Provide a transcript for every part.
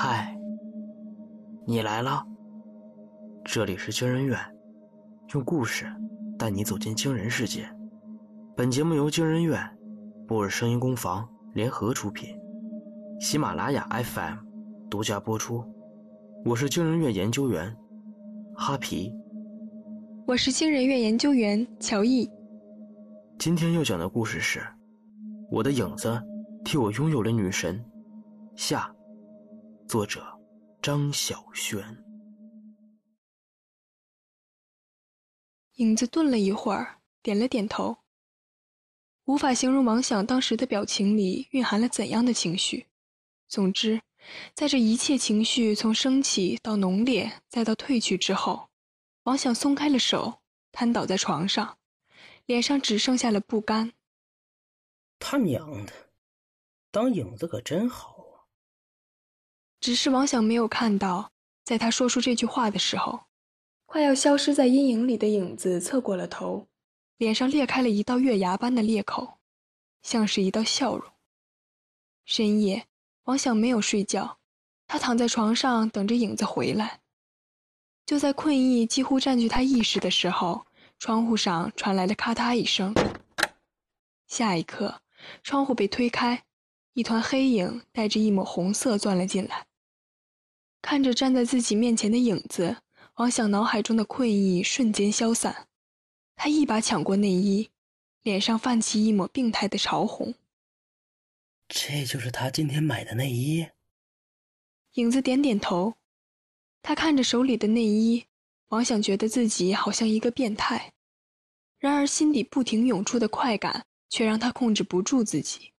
嗨，你来了。这里是惊人院，用故事带你走进惊人世界。本节目由惊人院、波尔声音工坊联合出品，喜马拉雅 FM 独家播出。我是惊人院研究员哈皮，我是惊人院研究员乔毅。今天要讲的故事是：我的影子替我拥有了女神。下。作者张小轩。影子顿了一会儿，点了点头。无法形容王想当时的表情里蕴含了怎样的情绪。总之，在这一切情绪从升起到浓烈再到褪去之后，王想松开了手，瘫倒在床上，脸上只剩下了不甘。他娘的，当影子可真好。只是王想没有看到，在他说出这句话的时候，快要消失在阴影里的影子侧过了头，脸上裂开了一道月牙般的裂口，像是一道笑容。深夜，王想没有睡觉，他躺在床上等着影子回来。就在困意几乎占据他意识的时候，窗户上传来了咔嗒一声，下一刻，窗户被推开，一团黑影带着一抹红色钻了进来。看着站在自己面前的影子，王想脑海中的困意瞬间消散。他一把抢过内衣，脸上泛起一抹病态的潮红。这就是他今天买的内衣。影子点点头。他看着手里的内衣，王想觉得自己好像一个变态。然而心底不停涌出的快感却让他控制不住自己，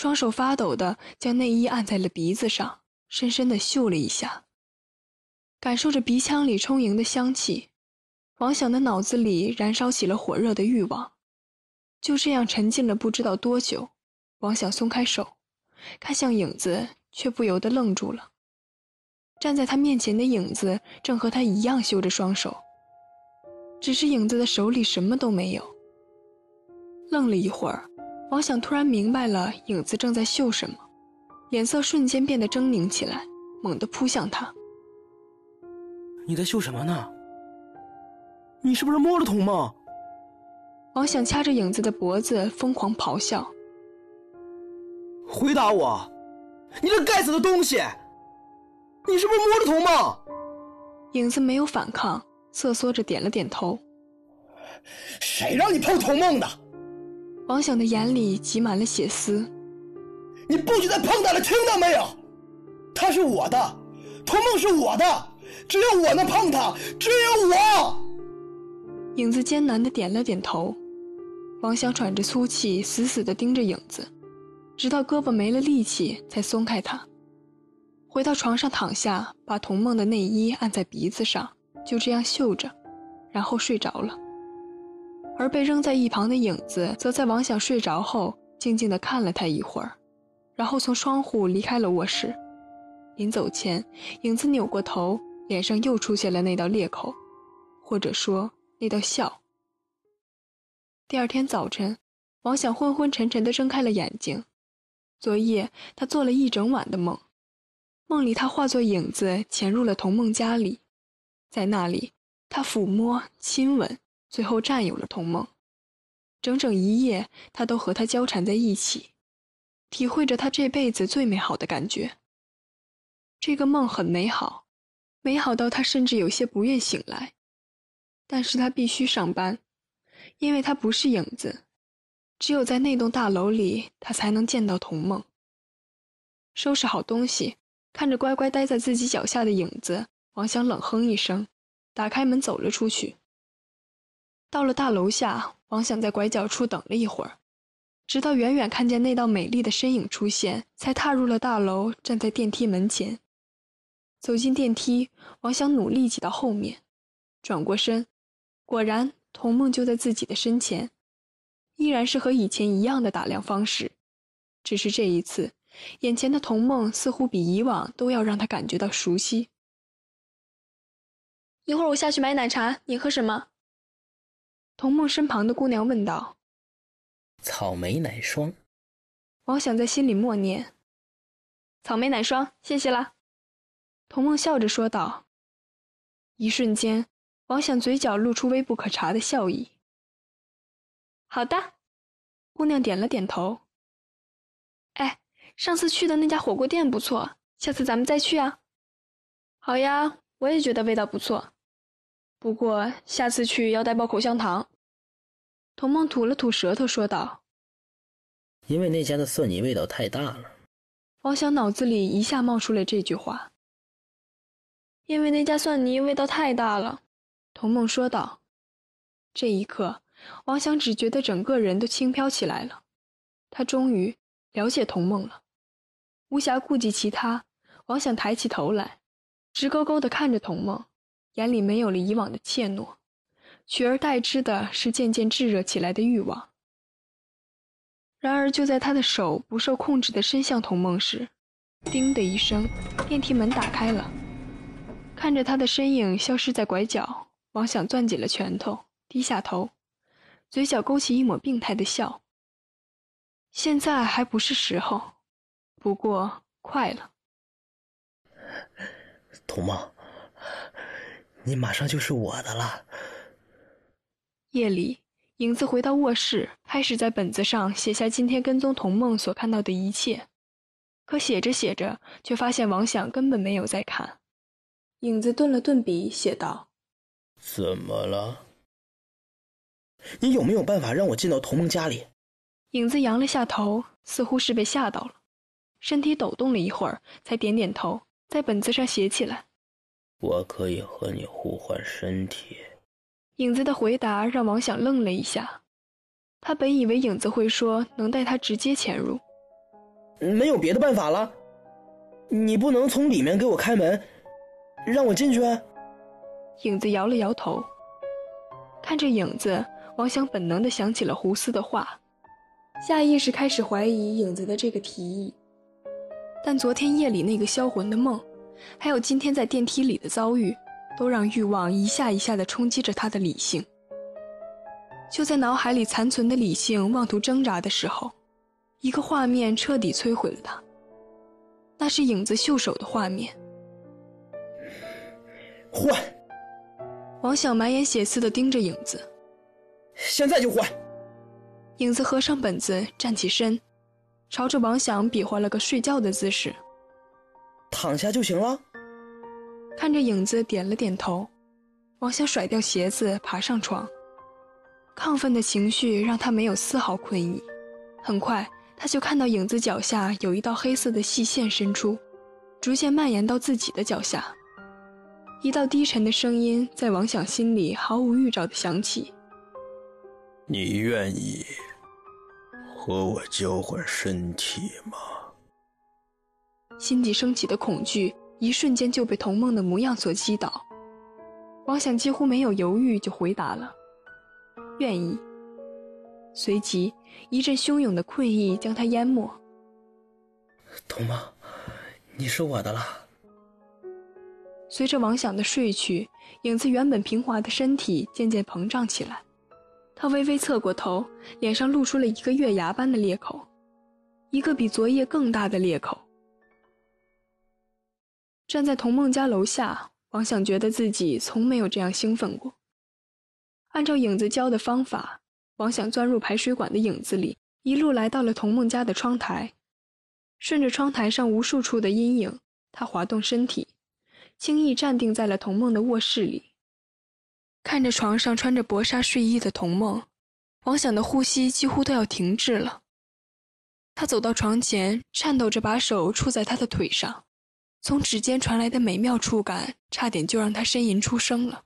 双手发抖的将内衣按在了鼻子上。深深的嗅了一下，感受着鼻腔里充盈的香气，王想的脑子里燃烧起了火热的欲望。就这样沉浸了不知道多久，王想松开手，看向影子，却不由得愣住了。站在他面前的影子正和他一样嗅着双手，只是影子的手里什么都没有。愣了一会儿，王想突然明白了影子正在嗅什么。脸色瞬间变得狰狞起来，猛地扑向他。你在秀什么呢？你是不是摸了童梦？王想掐着影子的脖子，疯狂咆哮。回答我，你这该死的东西！你是不是摸了童梦？影子没有反抗，瑟缩着点了点头。谁让你碰童梦的？王想的眼里挤满了血丝。你不许再碰他了，听到没有？他是我的，童梦是我的，只有我能碰他，只有我。影子艰难的点了点头，王想喘着粗气，死死的盯着影子，直到胳膊没了力气，才松开他，回到床上躺下，把童梦的内衣按在鼻子上，就这样嗅着，然后睡着了。而被扔在一旁的影子，则在王想睡着后，静静的看了他一会儿。然后从窗户离开了卧室，临走前，影子扭过头，脸上又出现了那道裂口，或者说那道笑。第二天早晨，王想昏昏沉沉地睁开了眼睛。昨夜他做了一整晚的梦，梦里他化作影子潜入了童梦家里，在那里他抚摸、亲吻，最后占有了童梦。整整一夜，他都和他交缠在一起。体会着他这辈子最美好的感觉。这个梦很美好，美好到他甚至有些不愿醒来。但是他必须上班，因为他不是影子，只有在那栋大楼里，他才能见到童梦。收拾好东西，看着乖乖待在自己脚下的影子，王想冷哼一声，打开门走了出去。到了大楼下，王想在拐角处等了一会儿。直到远远看见那道美丽的身影出现，才踏入了大楼，站在电梯门前。走进电梯，王想努力挤到后面，转过身，果然童梦就在自己的身前，依然是和以前一样的打量方式，只是这一次，眼前的童梦似乎比以往都要让他感觉到熟悉。一会儿我下去买奶茶，你喝什么？童梦身旁的姑娘问道。草莓奶霜，王想在心里默念。草莓奶霜，谢谢啦。童梦笑着说道。一瞬间，王想嘴角露出微不可察的笑意。好的，姑娘点了点头。哎，上次去的那家火锅店不错，下次咱们再去啊。好呀，我也觉得味道不错。不过下次去要带包口香糖。童梦吐了吐舌头说道：“因为那家的蒜泥味道太大了。”王想脑子里一下冒出了这句话。因为那家蒜泥味道太大了，童梦说道。这一刻，王想只觉得整个人都轻飘起来了。他终于了解童梦了，无暇顾及其他。王想抬起头来，直勾勾地看着童梦，眼里没有了以往的怯懦，取而代之的是渐渐炙热起来的欲望。然而，就在他的手不受控制地伸向童梦时，叮的一声，电梯门打开了。看着他的身影消失在拐角，王想攥紧了拳头，低下头，嘴角勾起一抹病态的笑。现在还不是时候，不过快了。童梦，你马上就是我的了。夜里，影子回到卧室，开始在本子上写下今天跟踪童梦所看到的一切。可写着写着，却发现王想根本没有在看。影子顿了顿笔，写道：“怎么了？你有没有办法让我进到童梦家里？”影子扬了下头，似乎是被吓到了，身体抖动了一会儿，才点点头，在本子上写起来：“我可以和你互换身体。”影子的回答让王想愣了一下，他本以为影子会说能带他直接潜入，没有别的办法了，你不能从里面给我开门。让我进去。影子摇了摇头，看着影子，王想本能的想起了胡思的话，下意识开始怀疑影子的这个提议。但昨天夜里那个销魂的梦，还有今天在电梯里的遭遇，都让欲望一下一下的冲击着他的理性。就在脑海里残存的理性妄图挣扎的时候，一个画面彻底摧毁了他。那是影子袖手的画面。换！王想满眼血丝的盯着影子，现在就换！影子合上本子，站起身，朝着王想比划了个睡觉的姿势。躺下就行了。看着影子点了点头，王想甩掉鞋子，爬上床。亢奋的情绪让他没有丝毫困意。很快，他就看到影子脚下有一道黑色的细线伸出，逐渐蔓延到自己的脚下。一道低沉的声音在王想心里毫无预兆的响起：“你愿意和我交换身体吗？”心底升起的恐惧一瞬间就被童梦的模样所击倒。王想几乎没有犹豫就回答了：“愿意。”随即一阵汹涌的困意将他淹没。童梦，你是我的了。随着王想的睡去，影子原本平滑的身体渐渐膨胀起来。他微微侧过头，脸上露出了一个月牙般的裂口，一个比昨夜更大的裂口。站在童梦家楼下，王想觉得自己从没有这样兴奋过。按照影子教的方法，王想钻入排水管的影子里，一路来到了童梦家的窗台。顺着窗台上无数处的阴影，他滑动身体。轻易站定在了童梦的卧室里，看着床上穿着薄纱睡衣的童梦，王想的呼吸几乎都要停滞了。他走到床前，颤抖着把手触在他的腿上，从指尖传来的美妙触感，差点就让他呻吟出声了。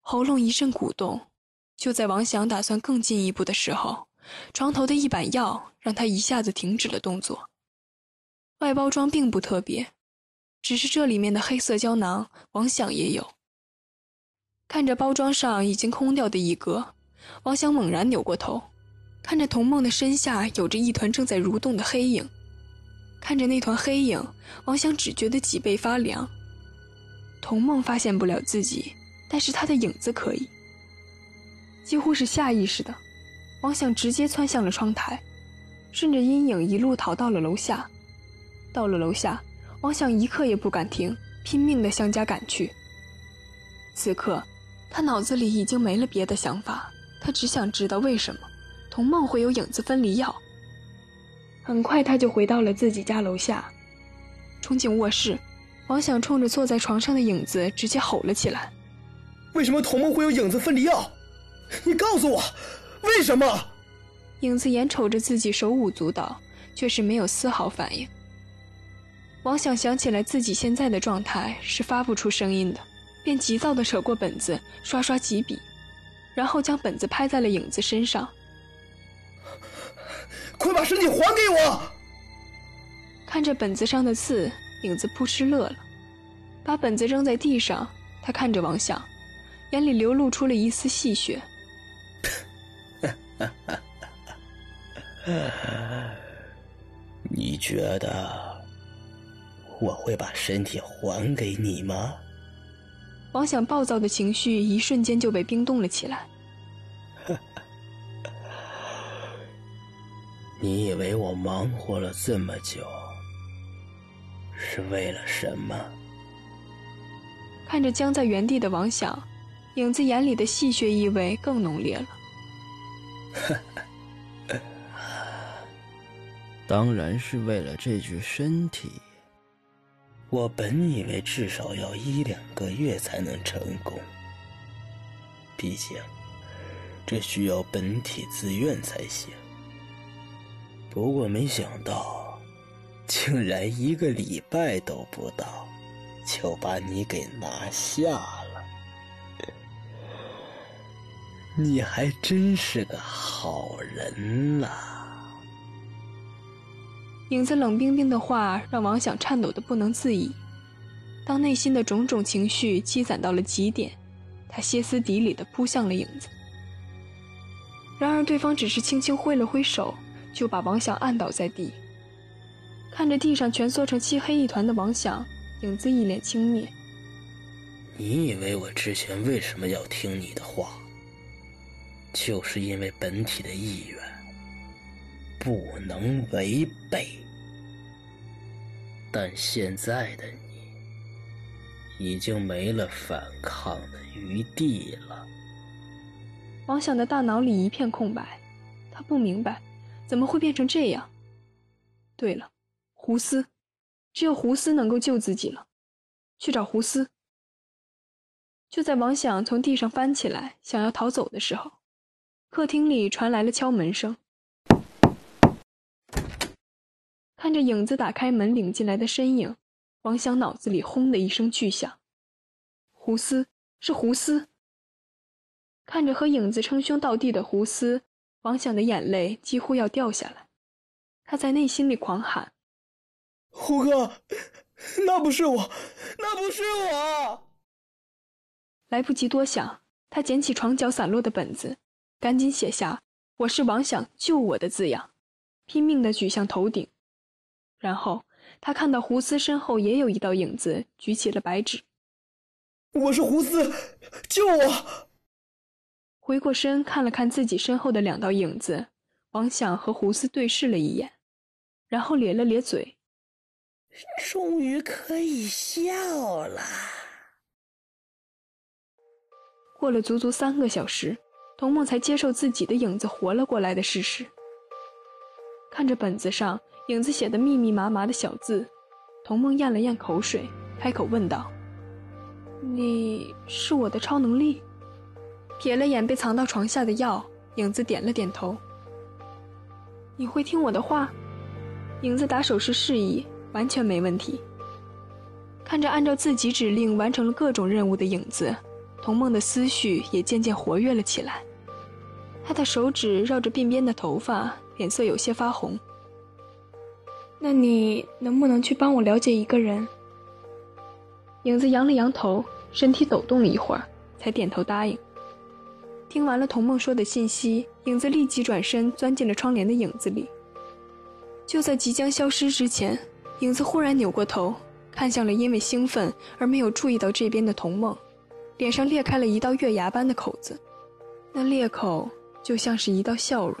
喉咙一阵鼓动，就在王想打算更进一步的时候，床头的一板药让他一下子停止了动作。外包装并不特别。只是这里面的黑色胶囊，王想也有。看着包装上已经空掉的一格，王想猛然扭过头，看着童梦的身下有着一团正在蠕动的黑影。看着那团黑影，王想只觉得脊背发凉。童梦发现不了自己，但是他的影子可以。几乎是下意识的，王想直接窜向了窗台，顺着阴影一路逃到了楼下。到了楼下，王想一刻也不敢停，拼命地向家赶去。此刻，他脑子里已经没了别的想法，他只想知道为什么童梦会有影子分离药。很快，他就回到了自己家楼下，冲进卧室，王想冲着坐在床上的影子直接吼了起来：“为什么童梦会有影子分离药？你告诉我，为什么？”影子眼瞅着自己手舞足蹈，却是没有丝毫反应。王想想起来自己现在的状态是发不出声音的，便急躁地扯过本子，刷刷几笔，然后将本子拍在了影子身上。快把身体还给我！看着本子上的字，影子扑哧乐了，把本子扔在地上。他看着王想，眼里流露出了一丝戏谑。你觉得我会把身体还给你吗？王想暴躁的情绪一瞬间就被冰冻了起来。你以为我忙活了这么久是为了什么？看着僵在原地的王想，影子眼里的戏谑意味更浓烈了。当然是为了这具身体。我本以为至少要一两个月才能成功，毕竟这需要本体自愿才行。不过没想到，竟然一个礼拜都不到，就把你给拿下了。你还真是个好人呐！影子冷冰冰的话让王想颤抖的不能自已。当内心的种种情绪积攒到了极点，他歇斯底里的扑向了影子。然而对方只是轻轻挥了挥手，就把王想按倒在地。看着地上蜷缩成漆黑一团的王想，影子一脸轻蔑：“你以为我之前为什么要听你的话？就是因为本体的意愿。”不能违背，但现在的你已经没了反抗的余地了。王想的大脑里一片空白，他不明白怎么会变成这样。对了，胡斯，只有胡斯能够救自己了，去找胡斯。就在王想从地上翻起来想要逃走的时候，客厅里传来了敲门声。看着影子打开门领进来的身影，王想脑子里轰的一声巨响。胡斯是胡斯。看着和影子称兄道弟的胡斯，王想的眼泪几乎要掉下来。他在内心里狂喊：“胡哥，那不是我，那不是我！”来不及多想，他捡起床角散落的本子，赶紧写下“我是王想，救我”的字样，拼命的举向头顶。然后他看到胡思身后也有一道影子，举起了白纸。我是胡思，救我！回过身看了看自己身后的两道影子，王想和胡思对视了一眼，然后咧了咧嘴，终于可以笑了。过了足足三个小时，童梦才接受自己的影子活了过来的事实。看着本子上。影子写的密密麻麻的小字，童梦咽了咽口水，开口问道：“你是我的超能力？”瞥了眼被藏到床下的药，影子点了点头。“你会听我的话？”影子打手势示意，完全没问题。看着按照自己指令完成了各种任务的影子，童梦的思绪也渐渐活跃了起来。他的手指绕着鬓边的头发，脸色有些发红。那你能不能去帮我了解一个人？影子扬了扬头，身体抖动了一会儿，才点头答应。听完了童梦说的信息，影子立即转身钻进了窗帘的影子里。就在即将消失之前，影子忽然扭过头，看向了因为兴奋而没有注意到这边的童梦，脸上裂开了一道月牙般的口子，那裂口就像是一道笑容。